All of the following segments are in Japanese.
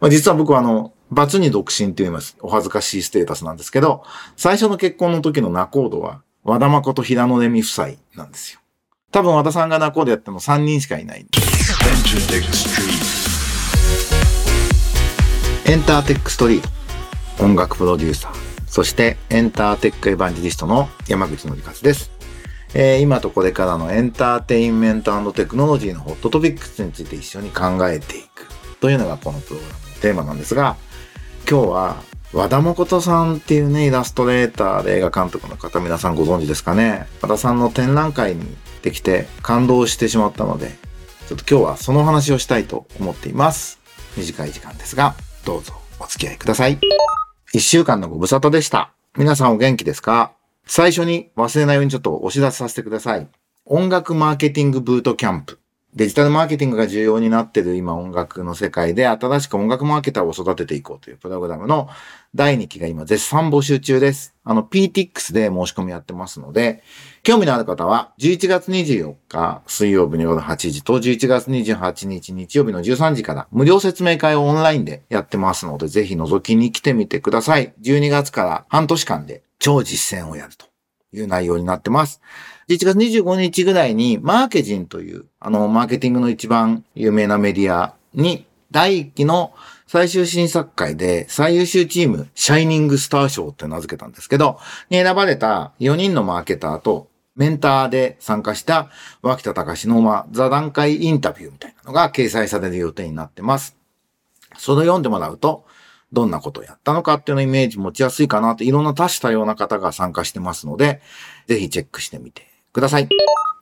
まあ、実は僕はあの、バツに独身って言います。お恥ずかしいステータスなんですけど、最初の結婚の時の仲人は、和田誠平野レミ夫妻なんですよ。多分和田さんが仲人やっても3人しかいない。エンターテックストリート。音楽プロデューサー。そしてエンターテックエヴァンジリストの山口のりかつです。えー、今とこれからのエンターテインメントテクノロジーのホットトピックスについて一緒に考えていくというのがこのプログラムテーマなんですが、今日は和田誠さんっていうね、イラストレーターで映画監督の方皆さんご存知ですかね。和田さんの展覧会にできて感動してしまったので、ちょっと今日はその話をしたいと思っています。短い時間ですが、どうぞお付き合いください。一週間のご無沙汰でした。皆さんお元気ですか？最初に忘れないようにちょっとお知らせさせてください。音楽マーケティングブートキャンプ。デジタルマーケティングが重要になっている今音楽の世界で新しく音楽マーケターを育てていこうというプログラムの第2期が今絶賛募集中です。あの PTX で申し込みやってますので、興味のある方は11月24日水曜日の夜8時と11月28日日曜日の13時から無料説明会をオンラインでやってますので、ぜひ覗きに来てみてください。12月から半年間で超実践をやるという内容になってます。11月25日ぐらいに、マーケジンという、あの、マーケティングの一番有名なメディアに、第1期の最終審査会で最優秀チーム、シャイニングスター賞って名付けたんですけど、に選ばれた4人のマーケターと、メンターで参加した脇田隆の、ま、座談会インタビューみたいなのが掲載される予定になってます。それを読んでもらうと、どんなことをやったのかっていうのイメージ持ちやすいかなって、いろんな多種多様な方が参加してますので、ぜひチェックしてみてください。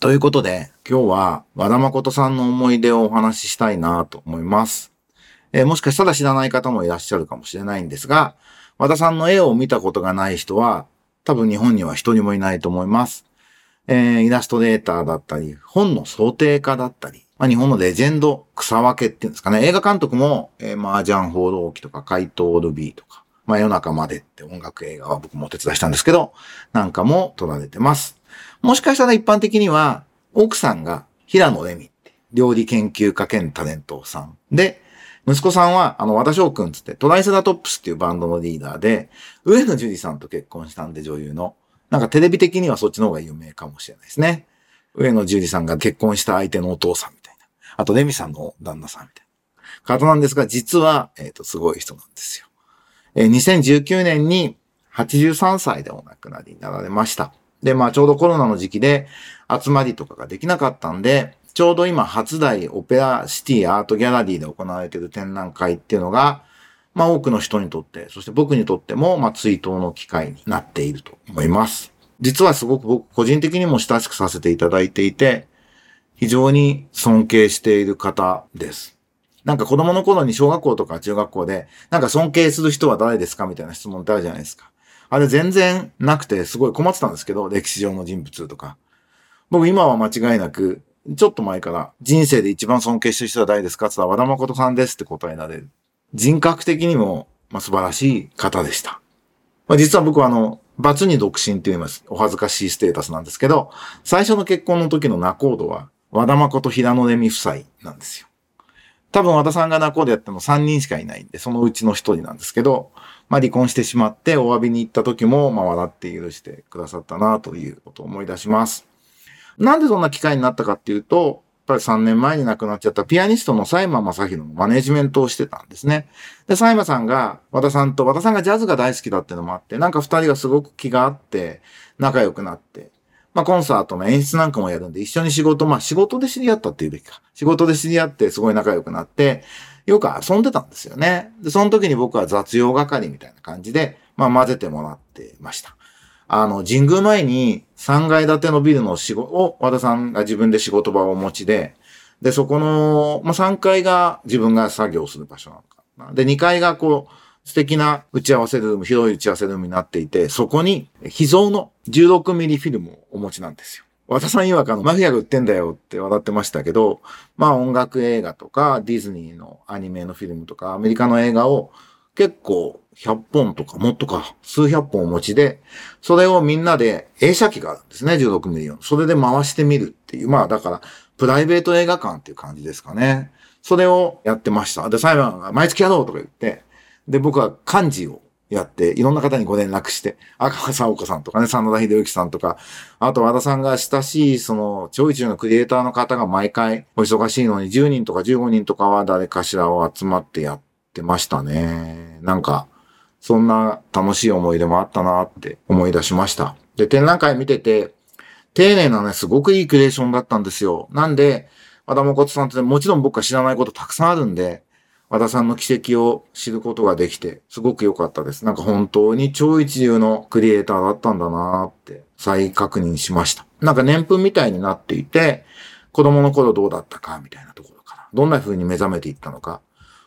ということで、今日は和田誠さんの思い出をお話ししたいなと思います。えー、もしかしたら知らない方もいらっしゃるかもしれないんですが、和田さんの絵を見たことがない人は、多分日本には一人もいないと思います。えー、イラストレーターだったり、本の想定家だったり、まあ、日本のレジェンド草分けっていうんですかね。映画監督も、えー、麻雀放浪記とか怪盗ルビーとか、まあ、夜中までって音楽映画は僕もお手伝いしたんですけど、なんかも撮られてます。もしかしたら一般的には、奥さんが平野レミ料理研究家兼タレントさん。で、息子さんは、あの、和田翔くんつって、トライセラトップスっていうバンドのリーダーで、上野樹里さんと結婚したんで女優の。なんかテレビ的にはそっちの方が有名かもしれないですね。上野樹里さんが結婚した相手のお父さんみたいな。あと、レミさんの旦那さんみたいな。方なんですが、実は、えっ、ー、と、すごい人なんですよ。えー、2019年に83歳でお亡くなりになられました。で、まあちょうどコロナの時期で集まりとかができなかったんで、ちょうど今初代オペラシティアートギャラリーで行われている展覧会っていうのが、まあ多くの人にとって、そして僕にとっても、まあ追悼の機会になっていると思います。実はすごく僕個人的にも親しくさせていただいていて、非常に尊敬している方です。なんか子供の頃に小学校とか中学校で、なんか尊敬する人は誰ですかみたいな質問ってあるじゃないですか。あれ全然なくてすごい困ってたんですけど、歴史上の人物とか。僕今は間違いなく、ちょっと前から人生で一番尊敬してる人は誰ですかって言ったら和田誠さんですって答えられる。人格的にも、まあ、素晴らしい方でした。まあ、実は僕はあの、バツに独身って言います。お恥ずかしいステータスなんですけど、最初の結婚の時の仲人は、和田誠平野レミ夫妻なんですよ。多分和田さんが仲人やっても3人しかいないんで、そのうちの1人なんですけど、まあ離婚してしまってお詫びに行った時も、まあ笑って許してくださったなということを思い出します。なんでそんな機会になったかっていうと、やっぱり3年前に亡くなっちゃったピアニストの佐山正宏のマネジメントをしてたんですね。で、佐山さんが和田さんと、和田さんがジャズが大好きだっていうのもあって、なんか二人がすごく気があって、仲良くなって、まあコンサートの演出なんかもやるんで、一緒に仕事、まあ仕事で知り合ったっていうべきか。仕事で知り合ってすごい仲良くなって、よく遊んでたんですよね。で、その時に僕は雑用係みたいな感じで、まあ混ぜてもらってました。あの、神宮前に3階建てのビルの仕事を、和田さんが自分で仕事場をお持ちで、で、そこの、まあ、3階が自分が作業する場所なのか。で、2階がこう、素敵な打ち合わせルーム、広い打ち合わせルームになっていて、そこに秘蔵の16ミリフィルムをお持ちなんですよ。和田さん曰くあの、マフィアが売ってんだよって笑ってましたけど、まあ音楽映画とか、ディズニーのアニメのフィルムとか、アメリカの映画を結構100本とかもっとか数百本お持ちで、それをみんなで映写機があるんですね、16ミリの。それで回してみるっていう。まあだから、プライベート映画館っていう感じですかね。それをやってました。で、裁判が毎月やろうとか言って、で、僕は漢字をやって、いろんな方にご連絡して、赤川沙岡さんとかね、真田秀之さんとか、あと和田さんが親しい、その、超一流のクリエイターの方が毎回、お忙しいのに10人とか15人とかは誰かしらを集まってやってましたね。なんか、そんな楽しい思い出もあったなって思い出しました。で、展覧会見てて、丁寧なね、すごくいいクリエーションだったんですよ。なんで、和田誠さんって、ね、もちろん僕は知らないことたくさんあるんで、和田さんの奇跡を知ることができて、すごく良かったです。なんか本当に超一流のクリエイターだったんだなーって再確認しました。なんか年譜みたいになっていて、子供の頃どうだったかみたいなところから、どんな風に目覚めていったのか。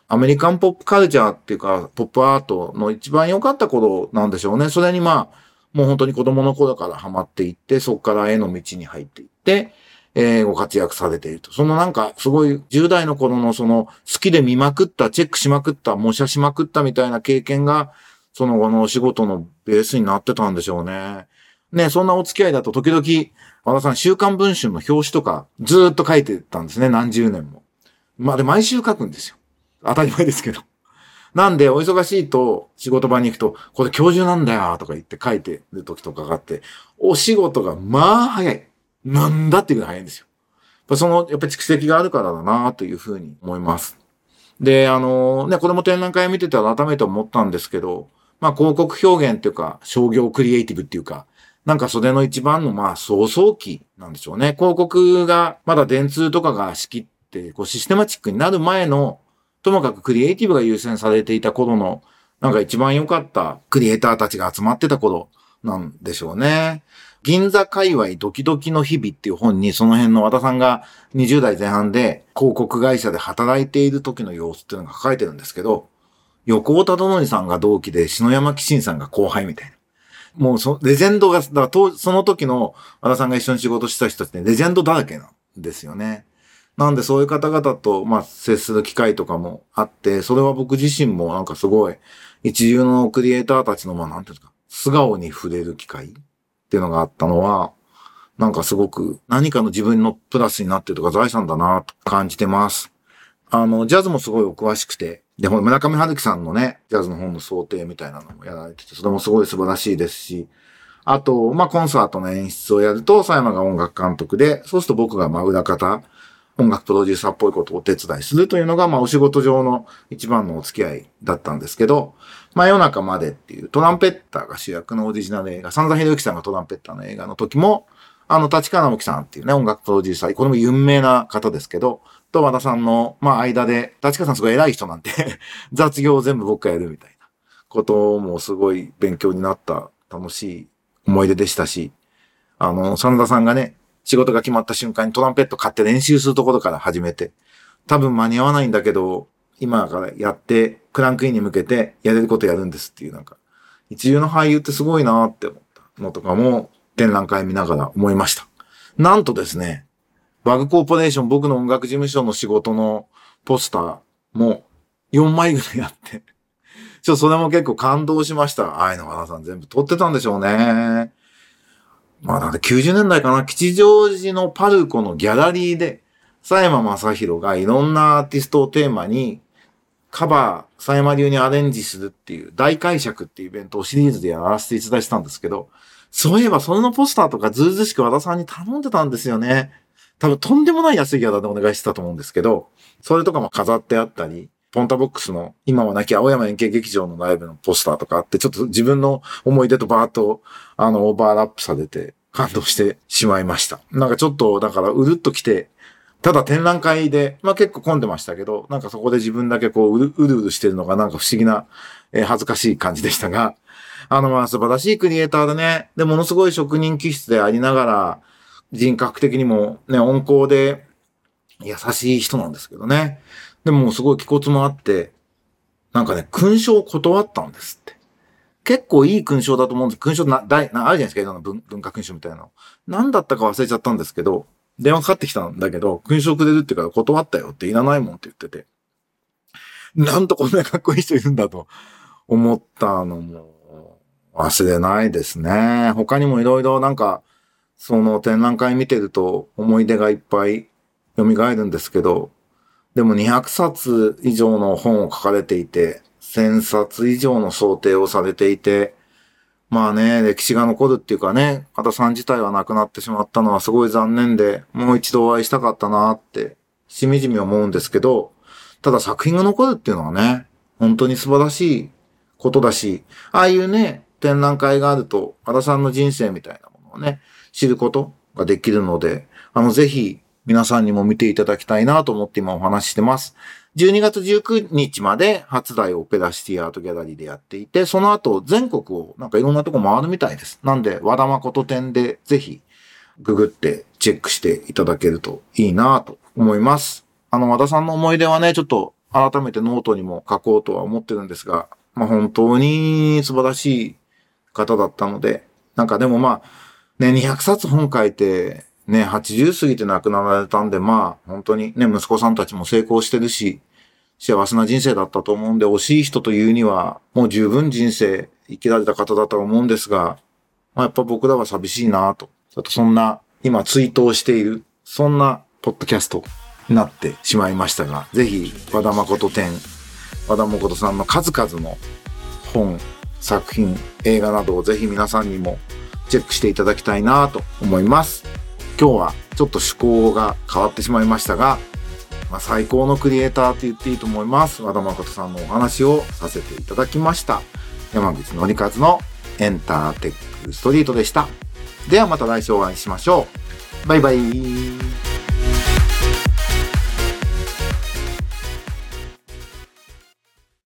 アメリカンポップカルチャーっていうか、ポップアートの一番良かった頃なんでしょうね。それにまあ、もう本当に子供の頃からハマっていって、そこから絵の道に入っていって、えー、ご活躍されていると。そのなんか、すごい10代の頃のその好きで見まくった、チェックしまくった、模写しまくったみたいな経験が、その後のお仕事のベースになってたんでしょうね。ね、そんなお付き合いだと時々、和田さん、週刊文春の表紙とかずっと書いてたんですね、何十年も。まあで、毎週書くんですよ。当たり前ですけど。なんで、お忙しいと仕事場に行くと、これ今日中なんだよとか言って書いてる時とかがあって、お仕事がまあ早い。なんだっていうぐらい早いんですよ。その、やっぱり蓄積があるからだなというふうに思います。で、あの、ね、子供展覧会見てて改めて思ったんですけど、まあ広告表現っていうか、商業クリエイティブっていうか、なんかそれの一番のまあ創造期なんでしょうね。広告がまだ電通とかが仕切って、こうシステマチックになる前の、ともかくクリエイティブが優先されていた頃の、なんか一番良かったクリエイターたちが集まってた頃なんでしょうね。銀座界隈ドキドキの日々っていう本にその辺の和田さんが20代前半で広告会社で働いている時の様子っていうのが書かれてるんですけど、横尾忠則さんが同期で篠山紀信さんが後輩みたいな。もうそ、レジェンドが、だからとその時の和田さんが一緒に仕事した人ってレジェンドだらけなんですよね。なんでそういう方々と、まあ、接する機会とかもあって、それは僕自身もなんかすごい、一流のクリエイターたちの、まあ、なんていうんですか、素顔に触れる機会っていうのがあったのは、なんかすごく何かの自分のプラスになってるとか財産だなと感じてます。あの、ジャズもすごいお詳しくて、で、村上春樹さんのね、ジャズの本の想定みたいなのもやられてて、それもすごい素晴らしいですし、あと、まあ、コンサートの演出をやると、佐山が音楽監督で、そうすると僕がま裏方、音楽プロデューサーっぽいことをお手伝いするというのが、まあ、お仕事上の一番のお付き合いだったんですけど、真夜中までっていうトランペッターが主役のオリジナル映画、真田広之さんがトランペッターの映画の時も、あの、立川直樹さんっていうね、音楽プロデューサー、これも有名な方ですけど、と和田さんの、まあ、間で、立川さんすごい偉い人なんで 雑業を全部僕がやるみたいなこともすごい勉強になった楽しい思い出でしたし、あの、真田さんがね、仕事が決まった瞬間にトランペット買って練習するところから始めて、多分間に合わないんだけど、今からやって、クランクインに向けてやれることやるんですっていうなんか、一流の俳優ってすごいなって思ったのとかも展覧会見ながら思いました。なんとですね、バグコーポレーション僕の音楽事務所の仕事のポスターも4枚ぐらいあって、ちょっとそれも結構感動しました。ああいうの和田さん全部撮ってたんでしょうね。まあだって90年代かな、吉祥寺のパルコのギャラリーで、佐山正宏がいろんなアーティストをテーマに、カバー、佐山流にアレンジするっていう、大解釈っていうイベントをシリーズでやらせていただいてたんですけど、そういえばそのポスターとかずうずしく和田さんに頼んでたんですよね。多分とんでもない安いギャラでお願いしてたと思うんですけど、それとかも飾ってあったり、ポンタボックスの今はなき青山円形劇場のライブのポスターとかあって、ちょっと自分の思い出とバーッと、あの、オーバーラップされて感動してしまいました。なんかちょっと、だからうるっと来て、ただ展覧会で、まあ結構混んでましたけど、なんかそこで自分だけこううる、うるしてるのがなんか不思議な、えー恥ずかしい感じでしたが、あのまあ素晴らしいクリエイターでね、で、ものすごい職人気質でありながら、人格的にもね、温厚で優しい人なんですけどね。でもすごい気骨もあって、なんかね、勲章を断ったんですって。結構いい勲章だと思うんです。勲章な、大、なあるじゃないですか、いろんな文文化勲章みたいなの。何だったか忘れちゃったんですけど、電話かかってきたんだけど、勲章くれるって言うから断ったよっていらないもんって言ってて。なんとこんなかっこいい人いるんだと思ったのも忘れないですね。他にもいろいろなんか、その展覧会見てると思い出がいっぱい蘇るんですけど、でも200冊以上の本を書かれていて、1000冊以上の想定をされていて、まあね、歴史が残るっていうかね、和田さん自体は亡くなってしまったのはすごい残念で、もう一度お会いしたかったなって、しみじみ思うんですけど、ただ作品が残るっていうのはね、本当に素晴らしいことだし、ああいうね、展覧会があると、和田さんの人生みたいなものをね、知ることができるので、あの、ぜひ、皆さんにも見ていただきたいなと思って今お話ししてます。12月19日まで初代オペラシティアートギャラリーでやっていて、その後全国をなんかいろんなとこ回るみたいです。なんで、和田誠展でぜひググってチェックしていただけるといいなと思います。あの、和田さんの思い出はね、ちょっと改めてノートにも書こうとは思ってるんですが、まあ本当に素晴らしい方だったので、なんかでもまあ、ね、200冊本書いて、ね、80過ぎて亡くなられたんで、まあ、本当にね、息子さんたちも成功してるし、幸せな人生だったと思うんで、惜しい人というには、もう十分人生生きられた方だと思うんですが、まあ、やっぱ僕らは寂しいなと。ちょっとそんな、今追悼している、そんなポッドキャストになってしまいましたが、ぜひ、和田誠展、和田誠さんの数々の本、作品、映画などをぜひ皆さんにもチェックしていただきたいなと思います。今日はちょっと趣向が変わってしまいましたが、まあ、最高のクリエイターと言っていいと思います。和田誠さんのお話をさせていただきました。山口のりかずのエンターテックストリートでした。ではまた来週お会いしましょう。バイバイ。